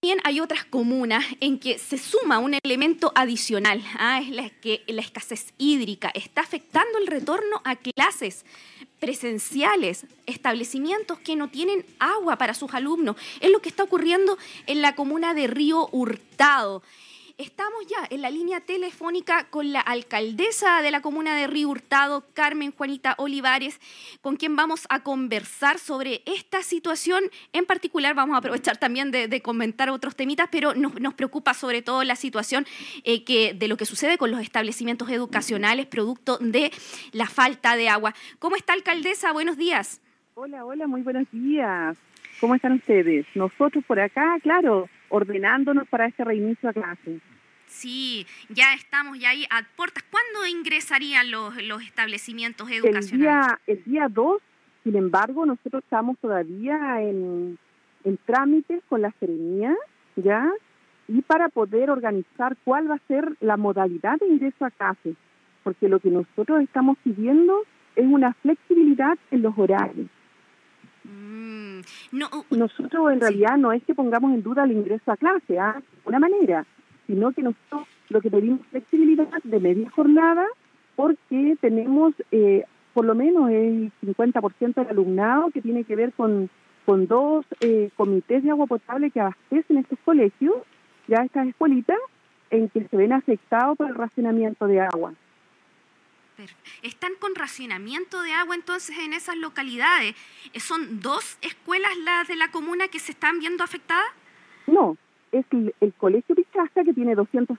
También hay otras comunas en que se suma un elemento adicional, ¿ah? es la que la escasez hídrica está afectando el retorno a clases presenciales, establecimientos que no tienen agua para sus alumnos. Es lo que está ocurriendo en la comuna de Río Hurtado. Estamos ya en la línea telefónica con la alcaldesa de la comuna de Río Hurtado, Carmen Juanita Olivares, con quien vamos a conversar sobre esta situación. En particular, vamos a aprovechar también de, comentar otros temitas, pero nos, preocupa sobre todo la situación eh, que, de lo que sucede con los establecimientos educacionales producto de la falta de agua. ¿Cómo está, alcaldesa? Buenos días. Hola, hola, muy buenos días. ¿Cómo están ustedes? Nosotros por acá, claro, ordenándonos para este reinicio a clase. Sí, ya estamos ya ahí a puertas. ¿Cuándo ingresarían los, los establecimientos educacionales? El día 2, sin embargo, nosotros estamos todavía en, en trámites con la serenía, ¿ya? Y para poder organizar cuál va a ser la modalidad de ingreso a clase, porque lo que nosotros estamos pidiendo es una flexibilidad en los horarios. Mm, no, nosotros en realidad no es que pongamos en duda el ingreso a clase, ¿ah? de una manera, sino que nosotros lo que pedimos es flexibilidad de media jornada porque tenemos eh, por lo menos el 50% del alumnado que tiene que ver con, con dos eh, comités de agua potable que abastecen estos colegios, ya estas escuelitas, en que se ven afectados por el racionamiento de agua. ¿Están con racionamiento de agua entonces en esas localidades? ¿Son dos escuelas las de la comuna que se están viendo afectadas? No, es el, Colegio Pichasta, que tiene 200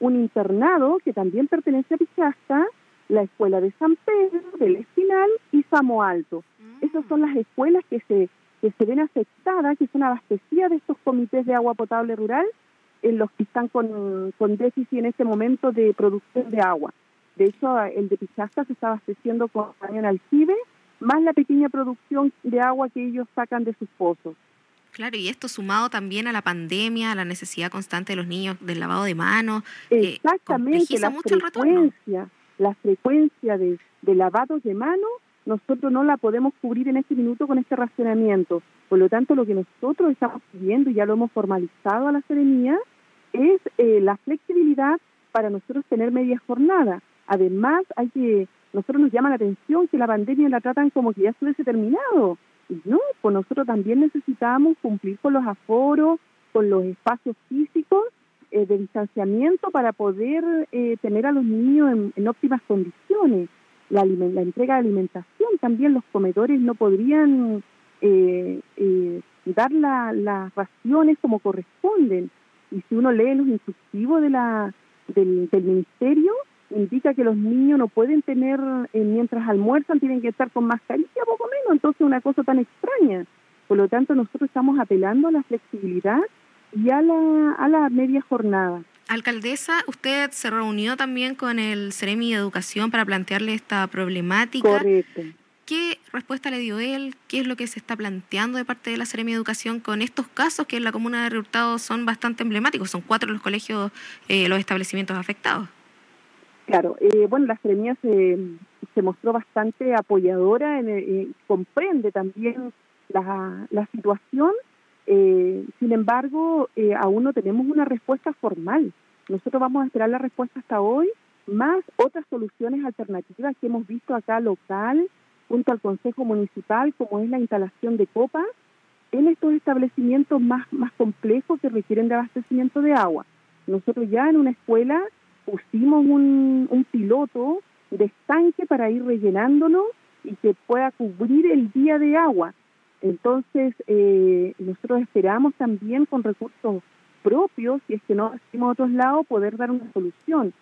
un internado que también pertenece a Pichasta, la Escuela de San Pedro, del Espinal y Samo Alto. Mm. Esas son las escuelas que se, que se ven afectadas, que son abastecidas de estos comités de agua potable rural, en los que están con, con déficit en este momento de producción de agua. De hecho, el de Pichasta se está abasteciendo con cañón aljibe, más la pequeña producción de agua que ellos sacan de sus pozos. Claro, y esto sumado también a la pandemia, a la necesidad constante de los niños del lavado de manos. Eh, Exactamente, la, frecuencia, la frecuencia de, de lavados de manos, nosotros no la podemos cubrir en este minuto con este racionamiento. Por lo tanto, lo que nosotros estamos pidiendo, y ya lo hemos formalizado a la Serenía, es eh, la flexibilidad para nosotros tener media jornada. Además, hay que, nosotros nos llama la atención que la pandemia la tratan como que ya se hubiese terminado. No, pues nosotros también necesitamos cumplir con los aforos, con los espacios físicos eh, de distanciamiento para poder eh, tener a los niños en, óptimas condiciones. La, la, entrega de alimentación también, los comedores no podrían eh, dar las raciones como corresponden. Y si uno lee los instructivos de la, del, del ministerio, indica que los niños no pueden tener, eh, mientras almuerzan, tienen que estar con mascarilla, poco menos, entonces una cosa tan extraña. Por lo tanto, nosotros estamos apelando a la flexibilidad y a la, a la media jornada. Alcaldesa, usted se reunió también con el CEREMI de Educación para plantearle esta problemática. Correcto. ¿Qué respuesta le dio él? ¿Qué es lo que se está planteando de parte de la Seremi Educación con estos casos que en la comuna de Reurtado son bastante emblemáticos? Son cuatro los colegios, eh, los establecimientos afectados. Claro, eh, bueno, la Seremía se, se mostró bastante apoyadora, eh, comprende también la, la situación, eh, sin embargo, aún no tenemos una respuesta formal. Nosotros vamos a esperar la respuesta hasta hoy, más otras soluciones alternativas que hemos visto acá local, junto al Consejo Municipal, como es la instalación de copas en estos establecimientos más, más complejos que requieren de abastecimiento de agua. Nosotros ya en una escuela pusimos un, un piloto de estanque para ir rellenándolo y que pueda cubrir el día de agua. Entonces, eh, nosotros esperamos también con recursos propios, si es que no hacemos a otros lados, poder dar una solución,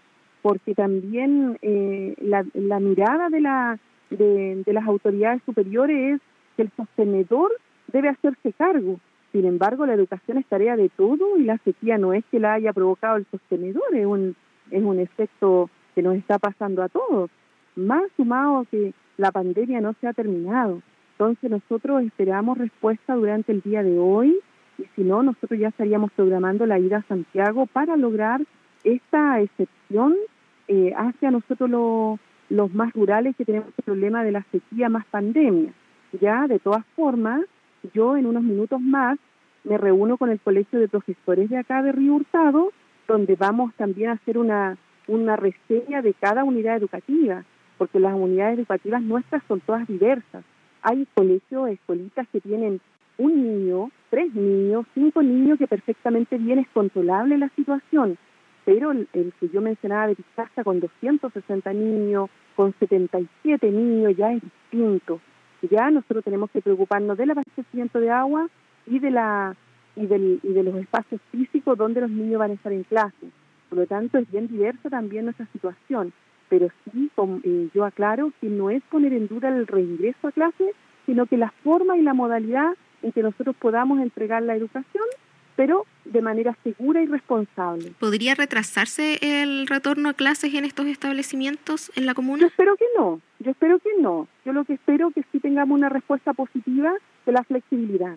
porque también eh, la, la, mirada de, la, de, de las autoridades superiores es que el sostenedor debe hacerse cargo. Sin embargo, la educación es tarea de todo y la sequía no es que la haya provocado el sostenedor, es un, es un efecto que nos está pasando a todos, más sumado que la pandemia no se ha terminado. Entonces nosotros esperamos respuesta durante el día de hoy y si no, nosotros ya estaríamos programando la ida a Santiago para lograr esta excepción eh, hacia nosotros los más rurales que tenemos el problema de la sequía más pandemia. Ya, de todas formas, yo en unos minutos más me reúno con el colegio de profesores de acá de Río Hurtado, donde vamos también a hacer una, una reseña de cada unidad educativa, porque las unidades educativas nuestras son todas diversas. Hay colegios, escuelitas que tienen un niño, tres niños, cinco niños que perfectamente bien es controlable la situación, pero el, que yo mencionaba de Pizarra con 260 niños, con 77 niños, ya es distinto. Ya nosotros tenemos que preocuparnos del abastecimiento de agua y de la y, del, y de los espacios físicos donde los niños van a estar en clase. Por lo tanto, es bien diversa también nuestra situación. Pero sí, eh, yo aclaro que no es poner en duda el reingreso a clase, sino que la forma y la modalidad en que nosotros podamos entregar la educación, pero de manera segura y responsable. ¿Podría retrasarse el retorno a clases en estos establecimientos en la comuna? Yo espero que no, yo espero que no. Yo lo que espero es que sí tengamos una respuesta positiva de la flexibilidad.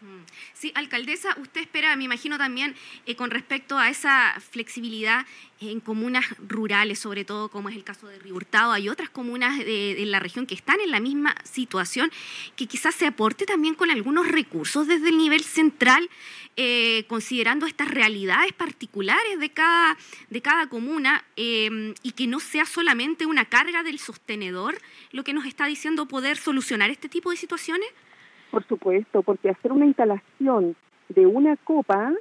Mm. Sí, alcaldesa, usted espera, me imagino también, eh, con respecto a esa flexibilidad en comunas rurales, sobre todo como es el caso de Río Hurtado, hay otras comunas de, la región que están en la misma situación, que quizás se aporte también con algunos recursos desde el nivel central, eh, considerando estas realidades particulares de cada, de cada comuna eh, y que no sea solamente una carga del sostenedor lo que nos está diciendo poder solucionar este tipo de situaciones. Por supuesto, porque hacer una instalación de una copa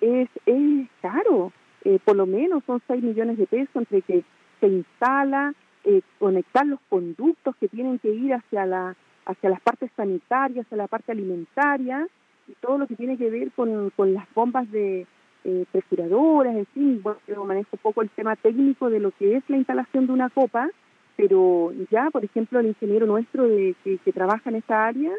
es, es caro, eh, por lo menos son 6 millones de pesos entre que se instala, eh, conectar los conductos que tienen que ir hacia, la, hacia las partes sanitarias, hacia la parte alimentaria, y todo lo que tiene que ver con, con las bombas de eh, en fin, bueno, yo manejo poco el tema técnico de lo que es la instalación de una copa, pero ya, por ejemplo, el ingeniero nuestro de, que, que trabaja en esta área,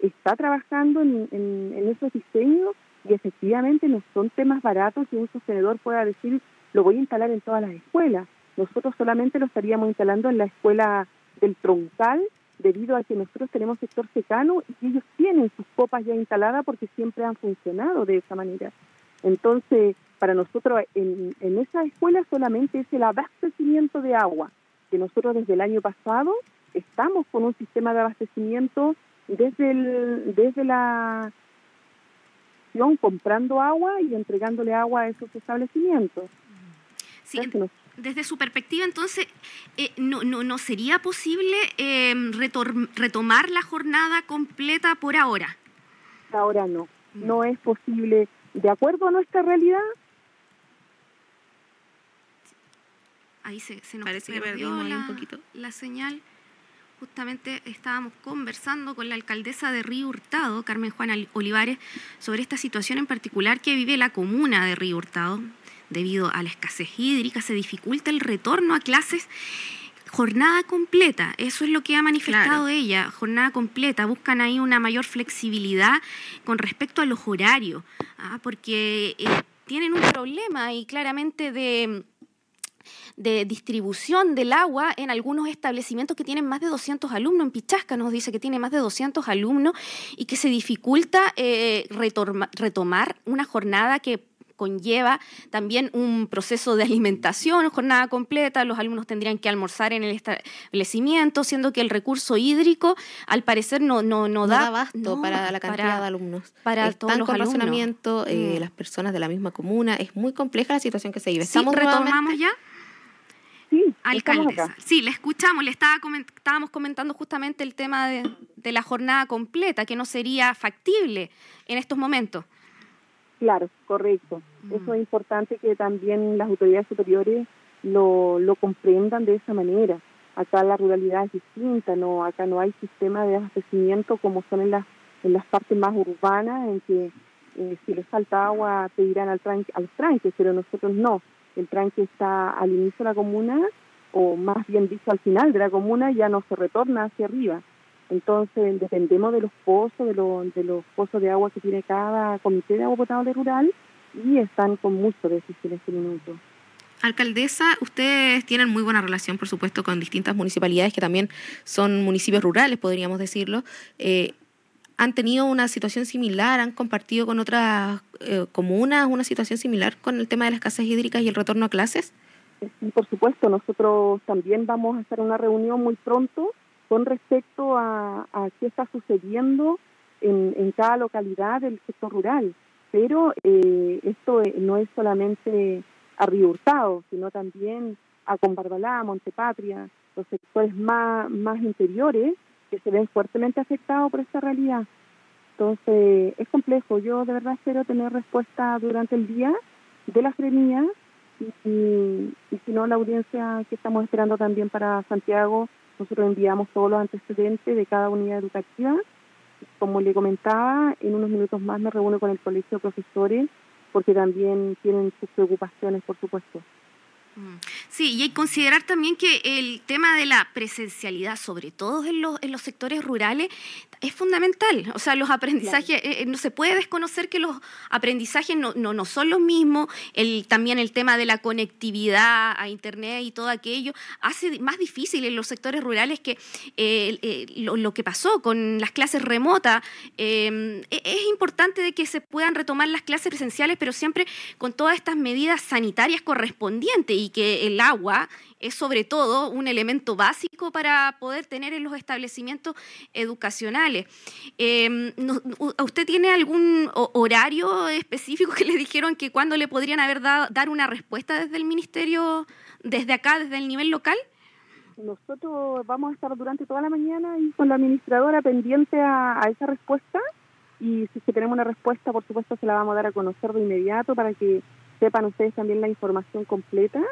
está trabajando en, esos diseños y efectivamente no son temas baratos que un sostenedor pueda decir lo voy a instalar en todas las escuelas. Nosotros solamente lo estaríamos instalando en la escuela del troncal debido a que nosotros tenemos sector secano y ellos tienen sus copas ya instaladas porque siempre han funcionado de esa manera. Entonces, para nosotros en esa escuela solamente es el abastecimiento de agua, que nosotros desde el año pasado estamos con un sistema de abastecimiento desde, el, desde la comprando agua y entregándole agua a esos establecimientos. Sí, desde su perspectiva, entonces, eh, no, no, ¿no sería posible eh, retomar la jornada completa por ahora? Ahora no, mm. no es posible. De acuerdo a nuestra realidad, ahí se, nos Parece que perdimos un poquito la señal justamente estábamos conversando con la alcaldesa de Río Hurtado, Carmen Juana Olivares, sobre esta situación en particular que vive la comuna de Río Hurtado. Debido a la escasez hídrica se dificulta el retorno a clases jornada completa, eso es lo que ha manifestado ella, jornada completa, buscan ahí una mayor flexibilidad con respecto a los horarios, ¿ah? porque eh, tienen un problema y claramente de de distribución del agua en algunos establecimientos que tienen más de 200 alumnos. En Pichasca nos dice que tiene más de 200 alumnos y que se dificulta eh, retomar una jornada que conlleva también un proceso de alimentación, jornada completa, los alumnos tendrían que almorzar en el establecimiento, siendo que el recurso hídrico al parecer no, no, no, da, abasto para la cantidad de alumnos. Para Están todos los con razonamiento, eh, mm. las personas de la misma comuna, es muy compleja la situación que se vive. ¿Estamos ¿Retomamos ya? Sí, alcaldesa. Sí, le escuchamos, le estaba estábamos comentando justamente el tema de, la jornada completa, que no sería factible en estos momentos. Claro, correcto. Mm. Eso es importante que también las autoridades superiores lo, lo comprendan de esa manera. Acá la ruralidad es distinta, no, acá no hay sistema de abastecimiento como son en las en las partes más urbanas, en que eh, si les falta agua pedirán al tranque, a los tranques, pero nosotros no el tranque está al inicio de la comuna, o más bien dicho al final de la comuna, ya no se retorna hacia arriba. Entonces dependemos de los pozos, de, de los pozos de agua que tiene cada comité de agua potable rural y están con mucho déficit en este minuto. Alcaldesa, ustedes tienen muy buena relación, por supuesto, con distintas municipalidades que también son municipios rurales, podríamos decirlo. Eh, han tenido una situación similar, han compartido con otras eh, comunas una situación similar con el tema de las escasez hídricas y el retorno a clases? Por supuesto. Nosotros también vamos a hacer una reunión muy pronto con respecto a, qué está sucediendo en, en cada localidad del sector rural. Pero eh, esto eh, no es solamente a Río Hurtado, sino también a Combarbalá, Montepatria, los sectores más, más interiores que se ven fuertemente afectados por esta realidad. Entonces, es complejo. Yo de verdad espero tener respuesta durante el día de las gremías y, y, si no, la audiencia que estamos esperando también para Santiago, nosotros enviamos todos los antecedentes de cada unidad educativa. Como le comentaba, en unos minutos más me reúno con el colegio de profesores porque también tienen sus preocupaciones, por supuesto. Sí, y hay que considerar también que el tema de la presencialidad, sobre todo en los, en los sectores rurales, es fundamental. O sea, los aprendizajes, eh, eh, no se puede desconocer que los aprendizajes no, no, son los mismos. El, también el tema de la conectividad a Internet y todo aquello hace más difícil en los sectores rurales que eh, lo, que pasó con las clases remotas. Em, e, es importante de que se puedan retomar las clases presenciales, pero siempre con todas estas medidas sanitarias correspondientes y que el agua es sobre todo un elemento básico para poder tener en los establecimientos educacionales. Em, ¿Usted tiene algún horario específico que le dijeron que cuándo le podrían haber dado dar una respuesta desde el ministerio, desde acá, desde el nivel local? Nosotros vamos a estar durante toda la mañana y con la administradora pendiente a, esa respuesta y si que tenemos una respuesta, por supuesto, se la vamos a dar a conocer de inmediato para que sepan ustedes también la información completa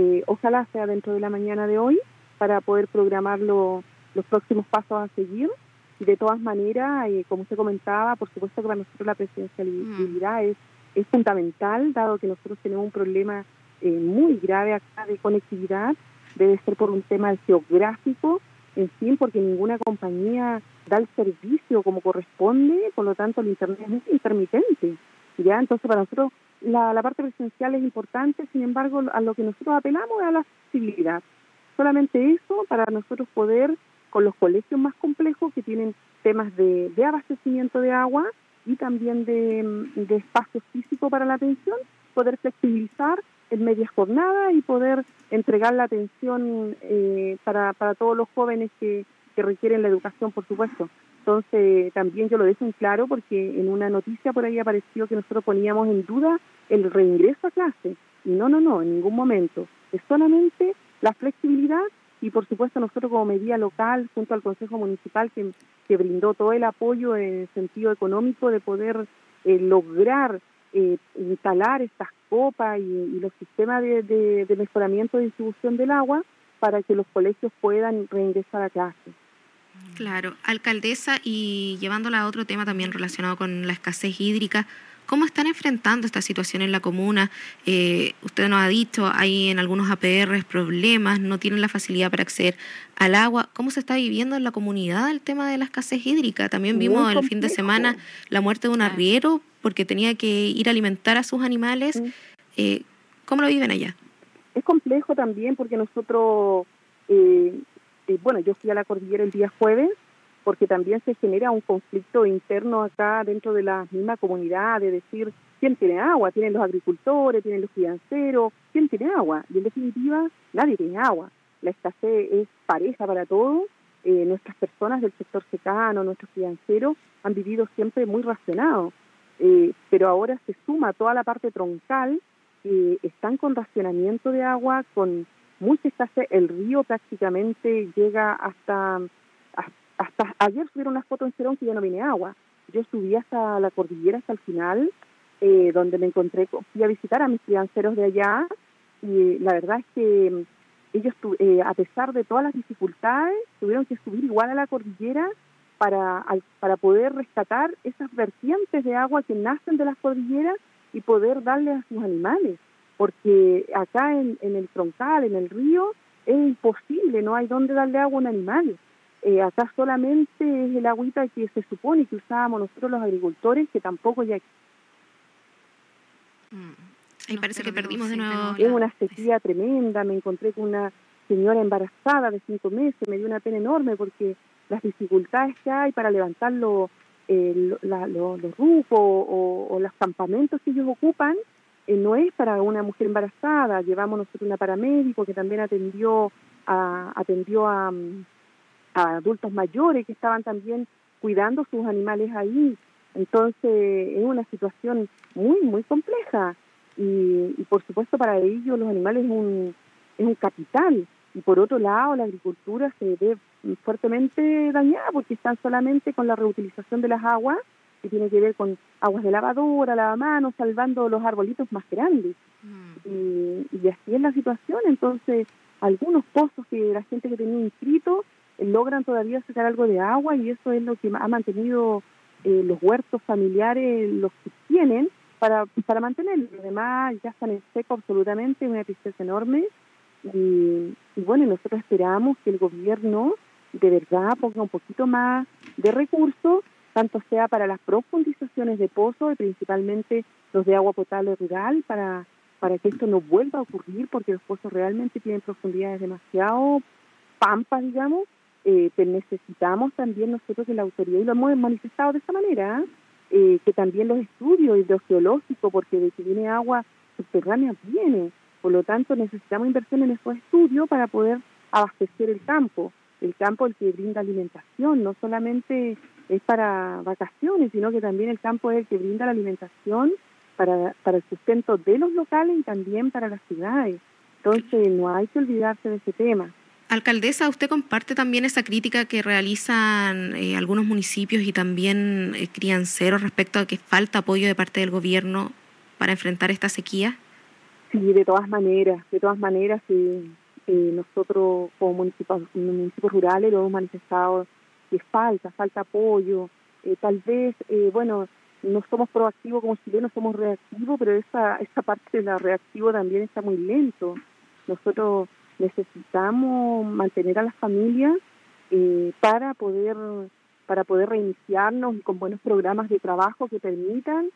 eh, ojalá sea dentro de la mañana de hoy para poder programar los próximos pasos a seguir. Y de todas maneras, eh, como usted comentaba, por supuesto que para nosotros la presidencialidad mm. es, es fundamental, dado que nosotros tenemos un problema eh, muy grave acá de conectividad, debe ser por un tema geográfico, en fin, porque ninguna compañía da el servicio como corresponde, por lo tanto el Internet es intermitente. ¿ya? Entonces para nosotros la, la parte presencial es importante, sin embargo, a lo que nosotros apelamos es a la accesibilidad. Solamente eso para nosotros poder, con los colegios más complejos que tienen temas de, de abastecimiento de agua y también de, espacio físico para la atención, poder flexibilizar en media jornada y poder entregar la atención eh, para, para todos los jóvenes que, que requieren la educación, por supuesto. Entonces, también yo lo dejo en claro porque en una noticia por ahí apareció que nosotros poníamos en duda el reingreso a clase. Y no, no, no, en ningún momento. Es solamente la flexibilidad y, por supuesto, nosotros como medida local, junto al Consejo Municipal, que, que brindó todo el apoyo en sentido económico de poder eh, lograr eh, instalar estas copas y, los sistemas de, de mejoramiento de distribución del agua para que los colegios puedan reingresar a clase. Claro, alcaldesa, y llevándola a otro tema también relacionado con la escasez hídrica, ¿cómo están enfrentando esta situación en la comuna? Eh, usted nos ha dicho, hay en algunos APR problemas, no tienen la facilidad para acceder al agua. ¿Cómo se está viviendo en la comunidad el tema de la escasez hídrica? También vimos el fin de semana la muerte de un arriero porque tenía que ir a alimentar a sus animales. Eh, ¿Cómo lo viven allá? Es complejo también porque nosotros eh, eh, bueno, yo fui a la cordillera el día jueves porque también se genera un conflicto interno acá dentro de la misma comunidad, de decir, ¿quién tiene agua? ¿Tienen los agricultores? ¿Tienen los crianceros? ¿Quién tiene agua? Y en definitiva, nadie tiene agua. La escasez es pareja para todos. Eh, nuestras personas del sector secano, nuestros crianceros, han vivido siempre muy racionados. Eh, pero ahora se suma toda la parte troncal, están con racionamiento de agua, con mucha escasez, el río prácticamente llega hasta, hasta ayer subieron unas fotos en Cerón que ya no viene agua. Yo subí hasta la cordillera, hasta el final, eh, donde me encontré, fui a visitar a mis crianceros de allá y la verdad es que mm, ellos, eh, a pesar de todas las dificultades, tuvieron que subir igual a la cordillera para, para poder rescatar esas vertientes de agua que nacen de las cordilleras y poder darle a sus animales porque acá en, el troncal, en el río, es imposible, no hay dónde darle agua a un animal. Eh, acá solamente es el agüita que se supone que usábamos nosotros los agricultores, que tampoco ya mm. Ahí parece que perdimos de nuevo. Es una sequía tremenda, me encontré con una señora embarazada de cinco meses, me dio una pena enorme porque las dificultades que hay para levantar los, eh, los rufos o, o los campamentos que ellos ocupan, eh, no es para una mujer embarazada. Llevamos nosotros una paramédico que también atendió a, atendió a, adultos mayores que estaban también cuidando sus animales ahí. Entonces es una situación muy, muy compleja y, por supuesto para ellos los animales es un, es un capital y por otro lado la agricultura se ve fuertemente dañada porque están solamente con la reutilización de las aguas que tiene que ver con aguas de lavadora, lavamanos, salvando los arbolitos más grandes. Mm. Y, y, así es la situación. Entonces, algunos pozos que la gente que tenía inscrito eh, logran todavía sacar algo de agua y eso es lo que ha mantenido eh, los huertos familiares, los que tienen, para, para mantenerlos. Además, ya están en seco absolutamente, una tristeza enorme. Y, y bueno, nosotros esperamos que el gobierno de verdad ponga un poquito más de recursos tanto sea para las profundizaciones de pozos y principalmente los de agua potable rural, para, para que esto no vuelva a ocurrir, porque los pozos realmente tienen profundidades demasiado pampas, digamos, eh, necesitamos también nosotros que la autoridad, y lo hemos manifestado de esta manera, eh, que también los estudios hidrogeológicos, porque de que viene agua subterránea viene, por lo tanto necesitamos inversión en estos estudios para poder abastecer el campo, el campo el que brinda alimentación, no solamente es para vacaciones, sino que también el campo es el que brinda la alimentación para, para el sustento de los locales y también para las ciudades. Entonces no hay que olvidarse de ese tema. Alcaldesa, ¿usted comparte también esa crítica que realizan eh, algunos municipios y también eh, crianceros respecto a que falta apoyo de parte del gobierno para enfrentar esta sequía? Sí, de todas maneras, de todas maneras, eh, nosotros como municipios, municipios rurales lo hemos manifestado que falta, falta apoyo, eh, tal vez, eh, bueno, no somos proactivos como chilenos, somos reactivos, pero esa, esa parte de la reactivo también está muy lento. Nosotros necesitamos mantener a las familias eh, para poder para poder reiniciarnos y con buenos programas de trabajo que permitan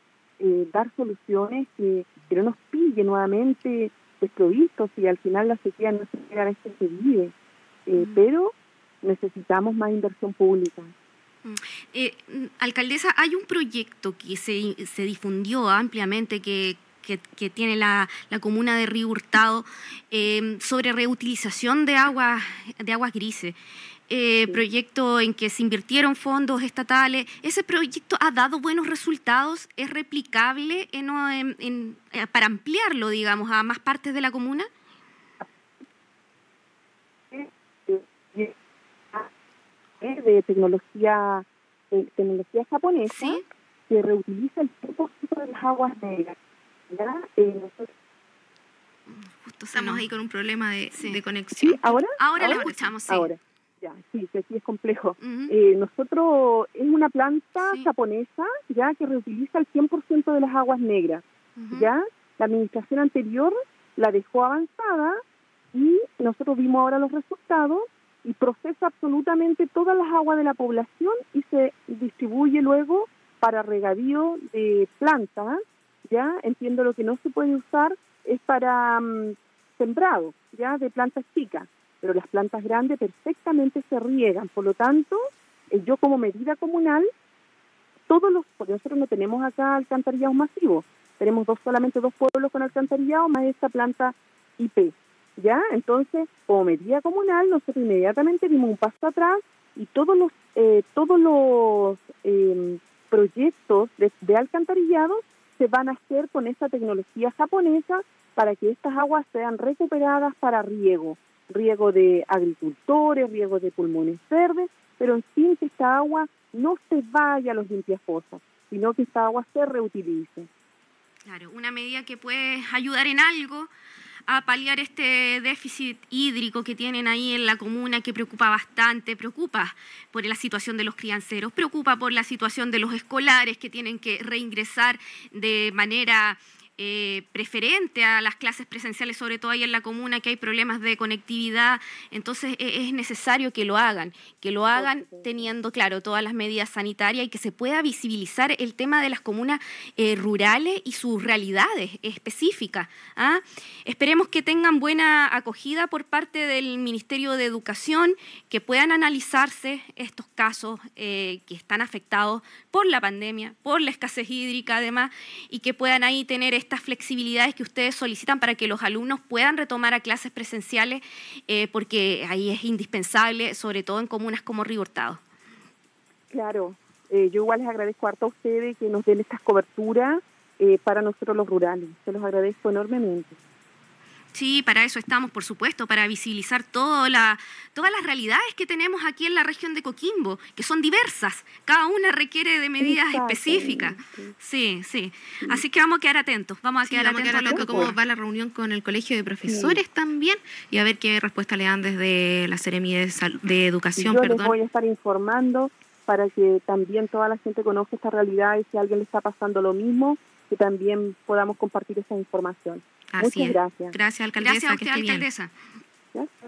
dar soluciones que, que, no nos pille nuevamente desprovistos y al final la sequía no se queda a veces se vive. Pero necesitamos más inversión pública. Mm. Eh, mm, alcaldesa, hay un proyecto que se, se difundió ampliamente que, que, tiene la, la, comuna de Río Hurtado em, sobre reutilización de aguas, de aguas grises. Eh, proyecto en que se invirtieron fondos estatales. ¿Ese proyecto ha dado buenos resultados? ¿Es replicable en, en, eh, para ampliarlo, digamos, a más partes de la comuna? De tecnología de tecnología japonesa que reutiliza el 100% de las aguas negras. ¿ya? Eh, Justo estamos ahí con un problema de, de conexión. ¿Ahora? Ahora, lo escuchamos, sí. Ahora. Ya, sí, que aquí es complejo. eh, nosotros, es una planta japonesa, ya, que reutiliza el 100% de las aguas negras, ya. La administración anterior la dejó avanzada y nosotros vimos ahora los resultados y procesa absolutamente todas las aguas de la población y se distribuye luego para regadío de plantas, ¿ya? Entiendo lo que no se puede usar es para mm, sembrado, ¿ya? De plantas chicas, pero las plantas grandes perfectamente se riegan, por lo tanto, eh, yo como medida comunal, todos los, porque nosotros no tenemos acá alcantarillado masivos, tenemos dos solamente dos pueblos con alcantarillado más esta planta IP. ¿Ya? Entonces, como medida comunal, nosotros inmediatamente dimos un paso atrás y todos los eh, todos los em, proyectos de, de, alcantarillado se van a hacer con esta tecnología japonesa para que estas aguas sean recuperadas para riego, riego de agricultores, riego de pulmones verdes, pero en fin que esta agua no se vaya a los limpiafosas, sino que esta agua se reutilice. Claro, una medida que puede ayudar en algo a paliar este déficit hídrico que tienen ahí en la comuna que preocupa bastante, preocupa por la situación de los crianceros, preocupa por la situación de los escolares que tienen que reingresar de manera eh, preferente a las clases presenciales, sobre todo ahí en la comuna, que hay problemas de conectividad. Entonces e, es necesario que lo hagan, que lo hagan teniendo, claro, todas las medidas sanitarias y que se pueda visibilizar el tema de las comunas eh, rurales y sus realidades específicas. ¿ah? Esperemos que tengan buena acogida por parte del Ministerio de Educación, que puedan analizarse estos casos eh, que están afectados por la pandemia, por la escasez hídrica además, y que puedan ahí tener estas flexibilidades que ustedes solicitan para que los alumnos puedan retomar a clases presenciales, eh, porque ahí es indispensable, sobre todo en comunas como Río Hurtado. Claro, eh, yo igual les agradezco harto a ustedes que nos den estas coberturas eh, para nosotros los rurales. Se los agradezco enormemente. Sí, para eso estamos, por supuesto, para visibilizar toda la, todas las realidades que tenemos aquí en la región de Coquimbo, que son diversas. Cada una requiere de medidas específicas. Sí, sí. Así que vamos a quedar atentos. Vamos a quedar atentos a, lo que cómo va la reunión con el Colegio de Profesores también y a ver qué respuesta le dan desde la Seremi de, de Educación. Yo les voy a estar informando para que también toda la gente conozca esta realidad y si a alguien le está pasando lo mismo, que también podamos compartir esa información. Muchas gracias. Gracias, alcaldesa. Gracias a usted, alcaldesa.